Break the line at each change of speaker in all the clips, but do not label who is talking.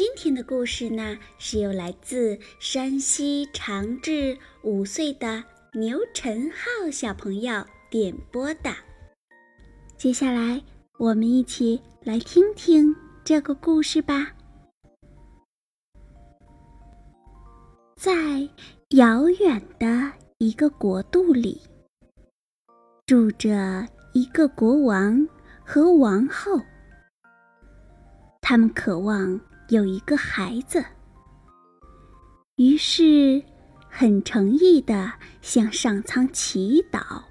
今天的故事呢，是由来自山西长治五岁的牛晨浩小朋友点播的。接下来，我们一起来听听这个故事吧。在遥远的一个国度里，住着一个国王和王后，他们渴望。有一个孩子，于是很诚意的向上苍祈祷：“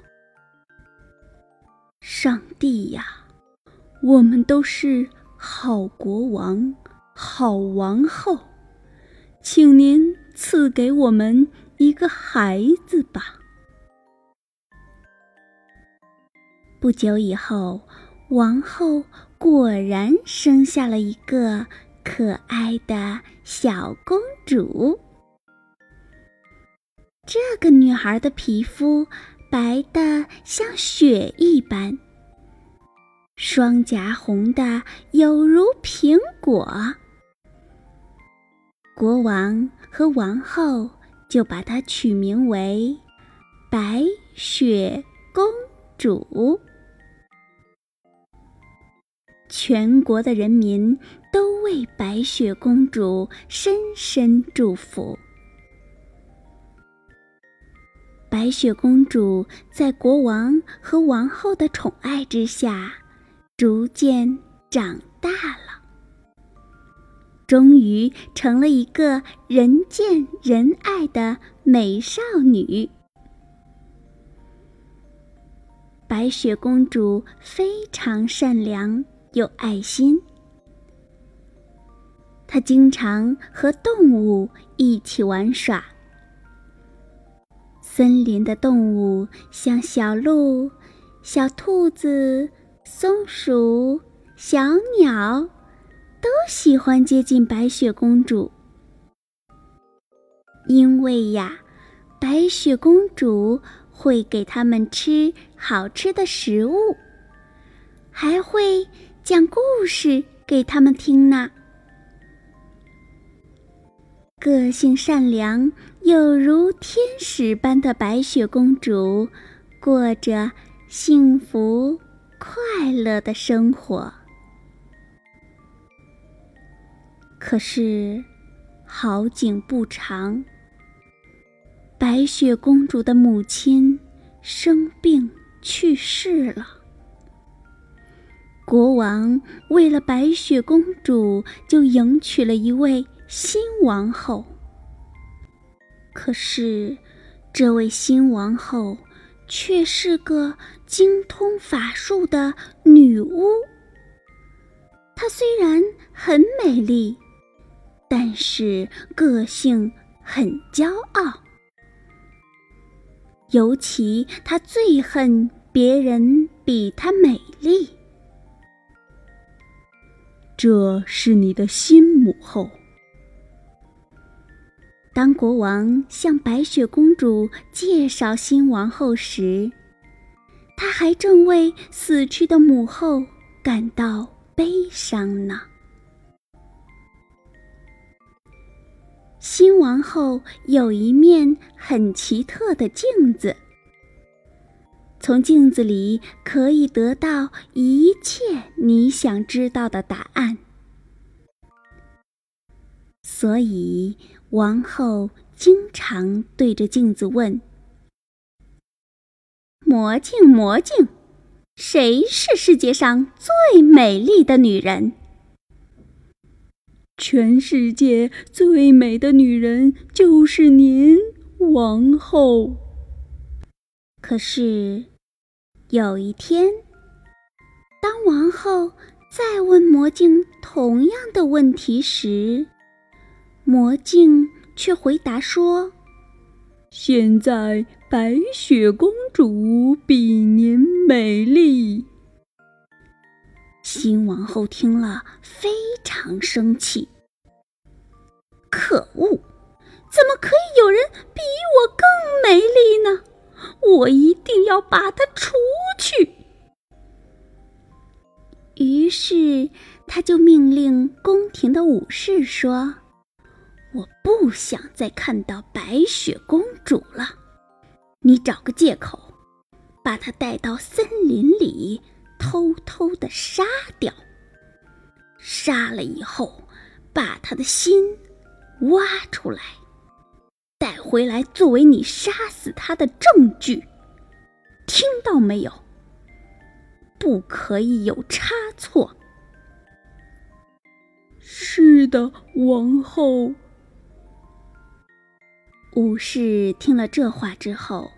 上帝呀，我们都是好国王、好王后，请您赐给我们一个孩子吧。”不久以后，王后果然生下了一个。可爱的小公主，这个女孩的皮肤白的像雪一般，双颊红的有如苹果。国王和王后就把她取名为白雪公主。全国的人民都为白雪公主深深祝福。白雪公主在国王和王后的宠爱之下，逐渐长大了，终于成了一个人见人爱的美少女。白雪公主非常善良。有爱心，他经常和动物一起玩耍。森林的动物像小鹿、小兔子、松鼠、小鸟，都喜欢接近白雪公主，因为呀，白雪公主会给他们吃好吃的食物，还会。讲故事给他们听呢。个性善良，有如天使般的白雪公主，过着幸福快乐的生活。可是，好景不长，白雪公主的母亲生病去世了。国王为了白雪公主，就迎娶了一位新王后。可是，这位新王后却是个精通法术的女巫。她虽然很美丽，但是个性很骄傲，尤其她最恨别人比她美丽。这是你的新母后。当国王向白雪公主介绍新王后时，他还正为死去的母后感到悲伤呢。新王后有一面很奇特的镜子。从镜子里可以得到一切你想知道的答案，所以王后经常对着镜子问：“魔镜，魔镜，谁是世界上最美丽的女人？”“
全世界最美的女人就是您，王后。”
可是，有一天，当王后再问魔镜同样的问题时，魔镜却回答说：“
现在白雪公主比您美丽。”
新王后听了非常生气。可恶！怎么可以有人比我更美丽呢？我一定要把她除去。于是，他就命令宫廷的武士说：“我不想再看到白雪公主了，你找个借口，把她带到森林里，偷偷的杀掉。杀了以后，把她的心挖出来，带回来作为你杀死她的证据。听到没有？”不可以有差错。
是的，王后。
武士听了这话之后，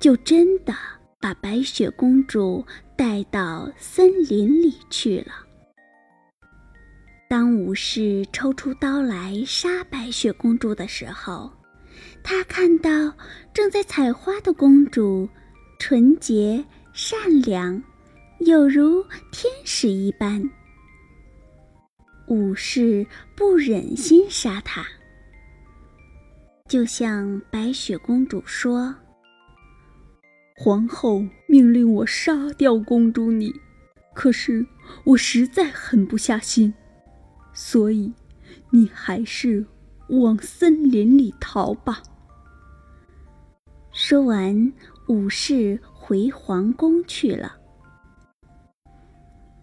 就真的把白雪公主带到森林里去了。当武士抽出刀来杀白雪公主的时候，他看到正在采花的公主，纯洁善良。有如天使一般，武士不忍心杀她，就向白雪公主说：“
皇后命令我杀掉公主你，可是我实在狠不下心，所以你还是往森林里逃吧。”
说完，武士回皇宫去了。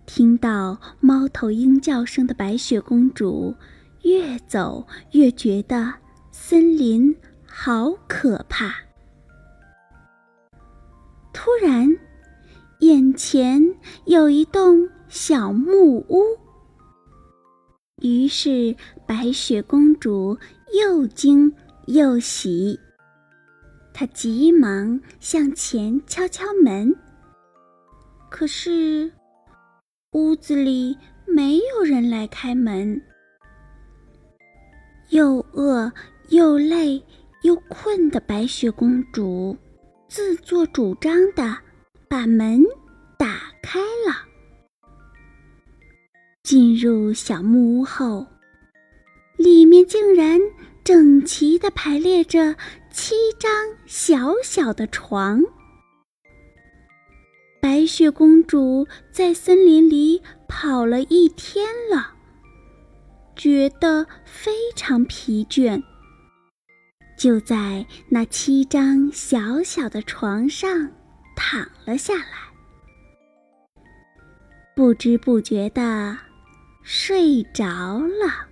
听到猫头鹰叫声的白雪公主，越走越觉得森林好可怕。突然，眼前有一栋小木屋。于是，白雪公主又惊又喜，她急忙向前敲敲门，可是。屋子里没有人来开门，又饿又累又困的白雪公主自作主张的把门打开了。进入小木屋后，里面竟然整齐的排列着七张小小的床。白雪公主在森林里跑了一天了，觉得非常疲倦，就在那七张小小的床上躺了下来，不知不觉的睡着了。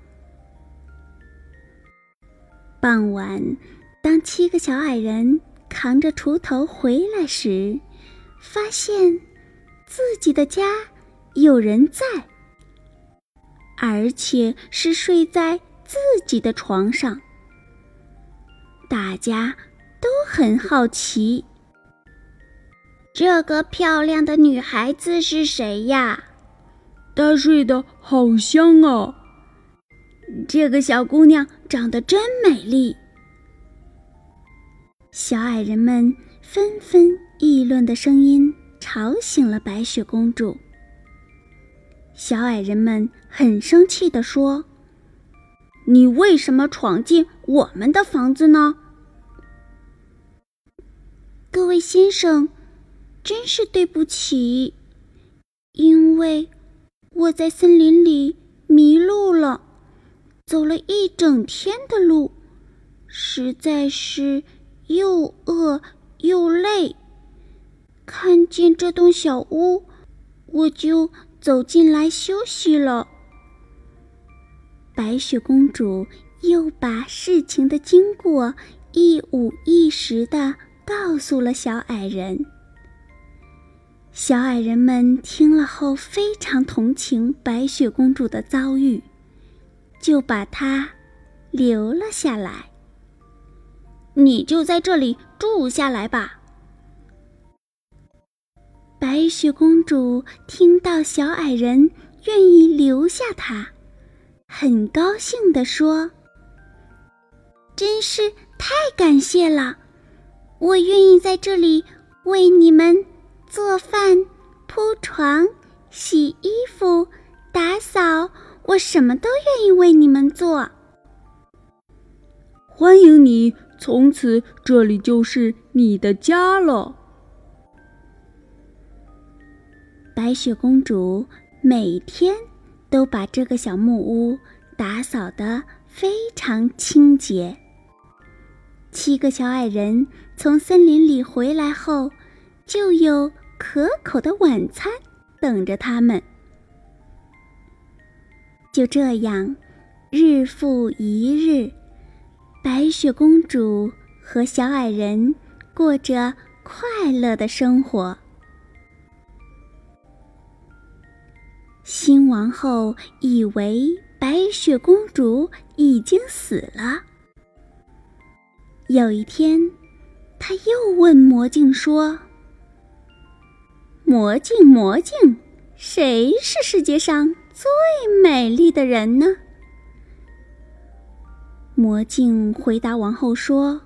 傍晚，当七个小矮人扛着锄头回来时，发现自己的家有人在，而且是睡在自己的床上。大家都很好奇，这个漂亮的女孩子是谁呀？
她睡得好香啊！
这个小姑娘长得真美丽。小矮人们纷纷。议论的声音吵醒了白雪公主。小矮人们很生气地说：“你为什么闯进我们的房子呢？”各位先生，真是对不起，因为我在森林里迷路了，走了一整天的路，实在是又饿又累。看见这栋小屋，我就走进来休息了。白雪公主又把事情的经过一五一十的告诉了小矮人。小矮人们听了后非常同情白雪公主的遭遇，就把她留了下来。你就在这里住下来吧。白雪公主听到小矮人愿意留下他，很高兴地说：“真是太感谢了！我愿意在这里为你们做饭、铺床、洗衣服、打扫，我什么都愿意为你们做。
欢迎你，从此这里就是你的家了。”
白雪公主每天都把这个小木屋打扫得非常清洁。七个小矮人从森林里回来后，就有可口的晚餐等着他们。就这样，日复一日，白雪公主和小矮人过着快乐的生活。新王后以为白雪公主已经死了。有一天，他又问魔镜说：“魔镜，魔镜，谁是世界上最美丽的人呢？”魔镜回答王后说：“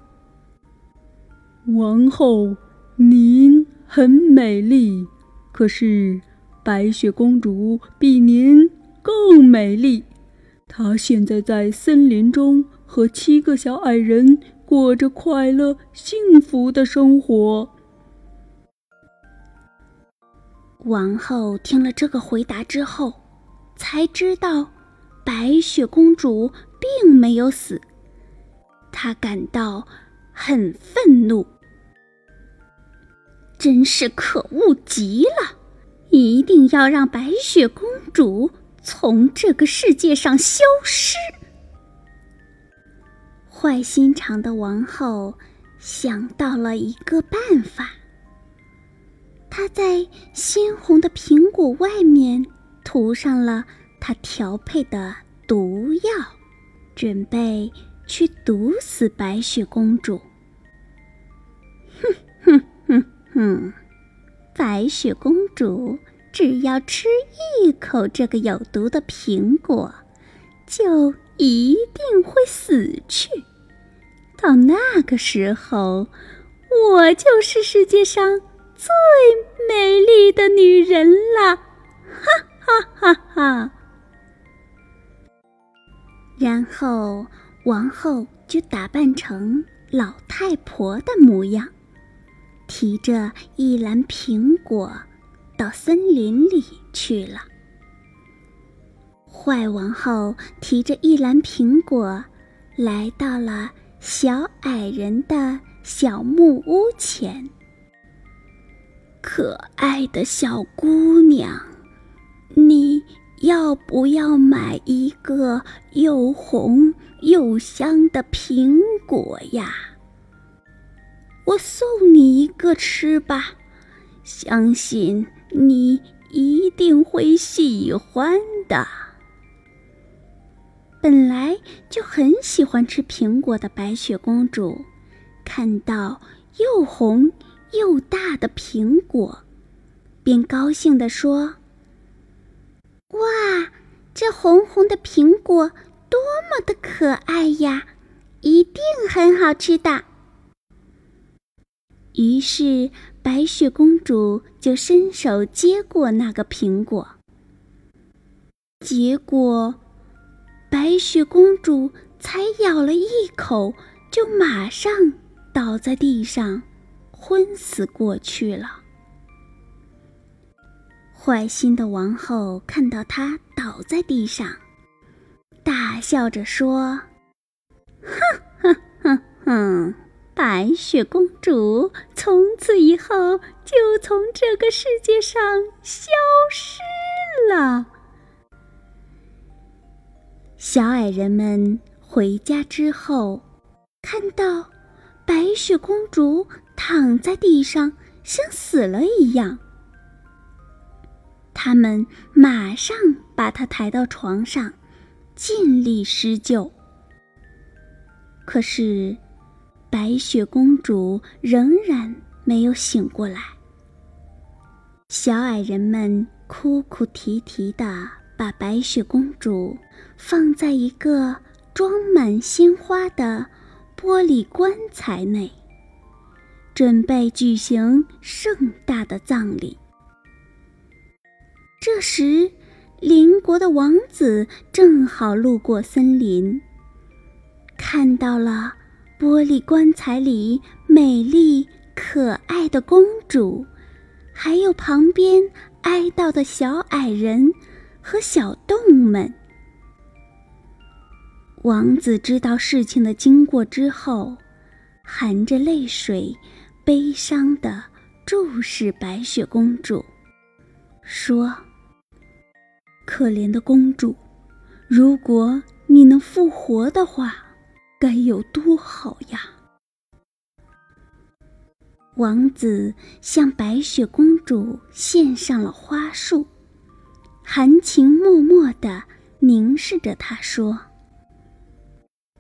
王后，您很美丽，可是……”白雪公主比您更美丽，她现在在森林中和七个小矮人过着快乐幸福的生活。
王后听了这个回答之后，才知道白雪公主并没有死，她感到很愤怒，真是可恶极了。一定要让白雪公主从这个世界上消失。坏心肠的王后想到了一个办法，她在鲜红的苹果外面涂上了她调配的毒药，准备去毒死白雪公主。哼哼哼哼！白雪公主只要吃一口这个有毒的苹果，就一定会死去。到那个时候，我就是世界上最美丽的女人了！哈哈哈哈！然后，王后就打扮成老太婆的模样。提着一篮苹果，到森林里去了。坏王后提着一篮苹果，来到了小矮人的小木屋前。可爱的小姑娘，你要不要买一个又红又香的苹果呀？我送你一个吃吧，相信你一定会喜欢的。本来就很喜欢吃苹果的白雪公主，看到又红又大的苹果，便高兴地说：“哇，这红红的苹果多么的可爱呀！一定很好吃的。”于是，白雪公主就伸手接过那个苹果。结果，白雪公主才咬了一口，就马上倒在地上，昏死过去了。坏心的王后看到她倒在地上，大笑着说：“哼哼哼哼！”白雪公主从此以后就从这个世界上消失了。小矮人们回家之后，看到白雪公主躺在地上，像死了一样。他们马上把她抬到床上，尽力施救。可是。白雪公主仍然没有醒过来。小矮人们哭哭啼啼的把白雪公主放在一个装满鲜花的玻璃棺材内，准备举行盛大的葬礼。这时，邻国的王子正好路过森林，看到了玻璃棺材里美丽可爱的公主，还有旁边哀悼的小矮人和小动物们。王子知道事情的经过之后，含着泪水，悲伤地注视白雪公主，说。可怜的公主，如果你能复活的话，该有多好呀！王子向白雪公主献上了花束，含情脉脉地凝视着她说：“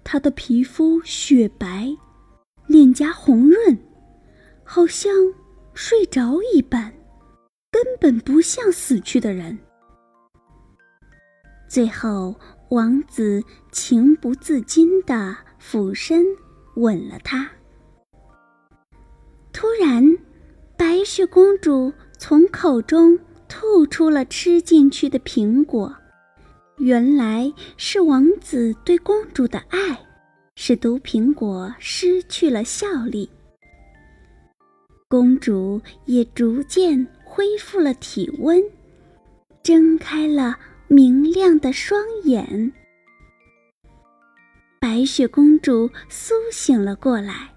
她的皮肤雪白，脸颊红润，好像睡着一般，根本不像死去的人。”
最后，王子情不自禁地俯身吻了她。突然，白雪公主从口中吐出了吃进去的苹果，原来是王子对公主的爱，使毒苹果失去了效力。公主也逐渐恢复了体温，睁开了。明亮的双眼，白雪公主苏醒了过来，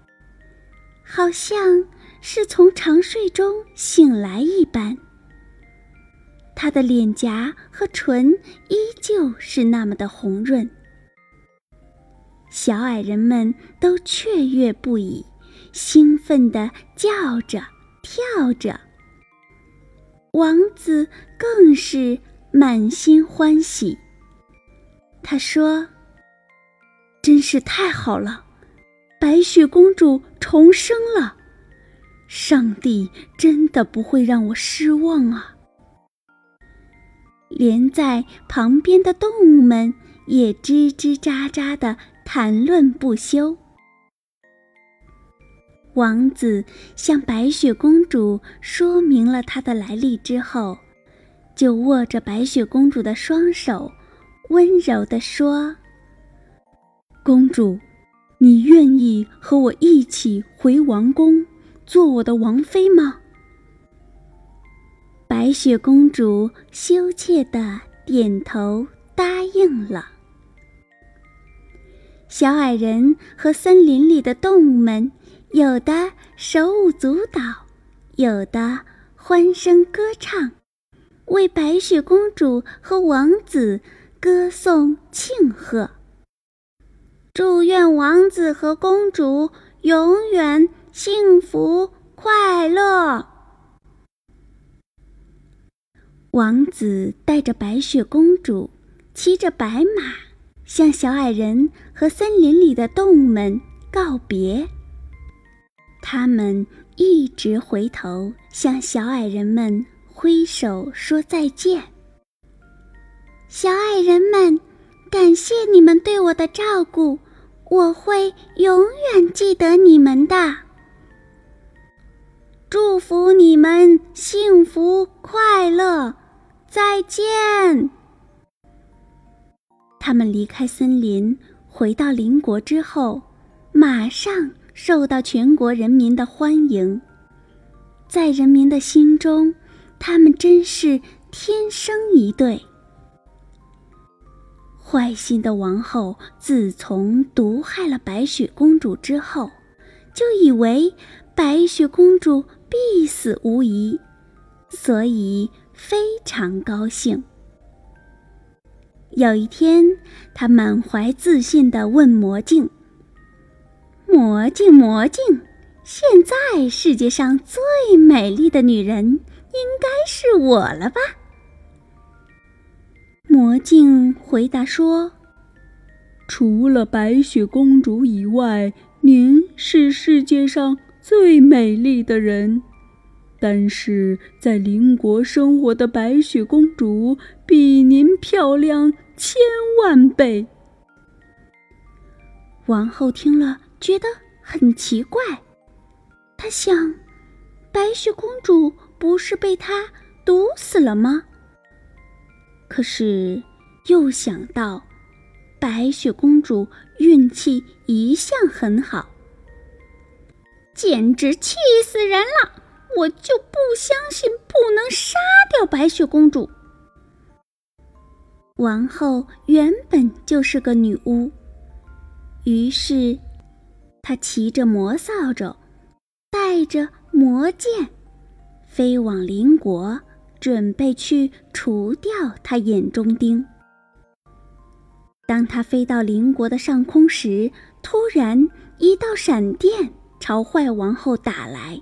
好像是从长睡中醒来一般。她的脸颊和唇依旧是那么的红润。小矮人们都雀跃不已，兴奋地叫着、跳着。王子更是。满心欢喜。他说：“真是太好了，白雪公主重生了，上帝真的不会让我失望啊！”连在旁边的动物们也吱吱喳喳的谈论不休。王子向白雪公主说明了他的来历之后。就握着白雪公主的双手，温柔地说：“
公主，你愿意和我一起回王宫，做我的王妃吗？”
白雪公主羞怯地点头答应了。小矮人和森林里的动物们，有的手舞足蹈，有的欢声歌唱。为白雪公主和王子歌颂庆贺，祝愿王子和公主永远幸福快乐。王子带着白雪公主，骑着白马，向小矮人和森林里的动物们告别。他们一直回头向小矮人们。挥手说再见，小矮人们，感谢你们对我的照顾，我会永远记得你们的。祝福你们幸福快乐，再见。他们离开森林，回到邻国之后，马上受到全国人民的欢迎，在人民的心中。他们真是天生一对。坏心的王后自从毒害了白雪公主之后，就以为白雪公主必死无疑，所以非常高兴。有一天，他满怀自信地问魔镜：“魔镜，魔镜，现在世界上最美丽的女人？”应该是我了吧？
魔镜回答说：“除了白雪公主以外，您是世界上最美丽的人。但是在邻国生活的白雪公主比您漂亮千万倍。”
王后听了，觉得很奇怪，她想：白雪公主不是被他毒死了吗？可是又想到，白雪公主运气一向很好，简直气死人了！我就不相信不能杀掉白雪公主。王后原本就是个女巫。于是，她骑着魔扫帚，带着魔剑，飞往邻国，准备去除掉他眼中钉。当他飞到邻国的上空时，突然一道闪电朝坏王后打来，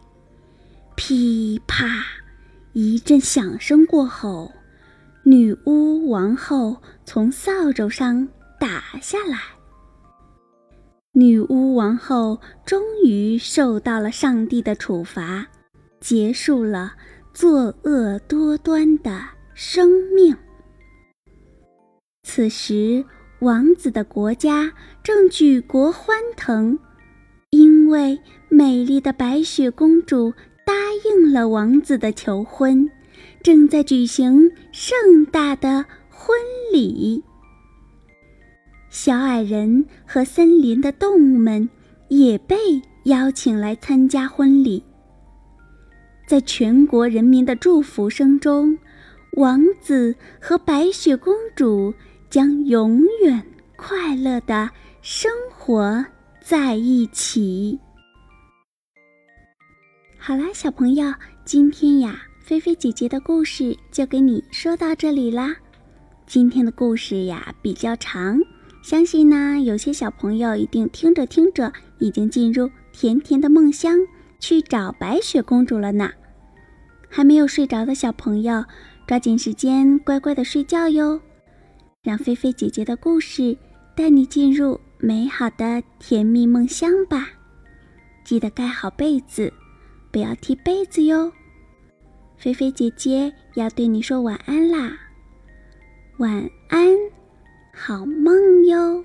噼啪一阵响声过后，女巫王后从扫帚上打下来。女巫王后终于受到了上帝的处罚，结束了作恶多端的生命。此时，王子的国家正举国欢腾，因为美丽的白雪公主答应了王子的求婚，正在举行盛大的婚礼。小矮人和森林的动物们也被邀请来参加婚礼。在全国人民的祝福声中，王子和白雪公主将永远快乐的生活在一起。好啦，小朋友，今天呀，菲菲姐姐的故事就给你说到这里啦。今天的故事呀，比较长。相信呢，有些小朋友一定听着听着，已经进入甜甜的梦乡，去找白雪公主了呢。还没有睡着的小朋友，抓紧时间乖乖的睡觉哟，让菲菲姐姐的故事带你进入美好的甜蜜梦乡吧。记得盖好被子，不要踢被子哟。菲菲姐姐要对你说晚安啦，晚安。好梦哟。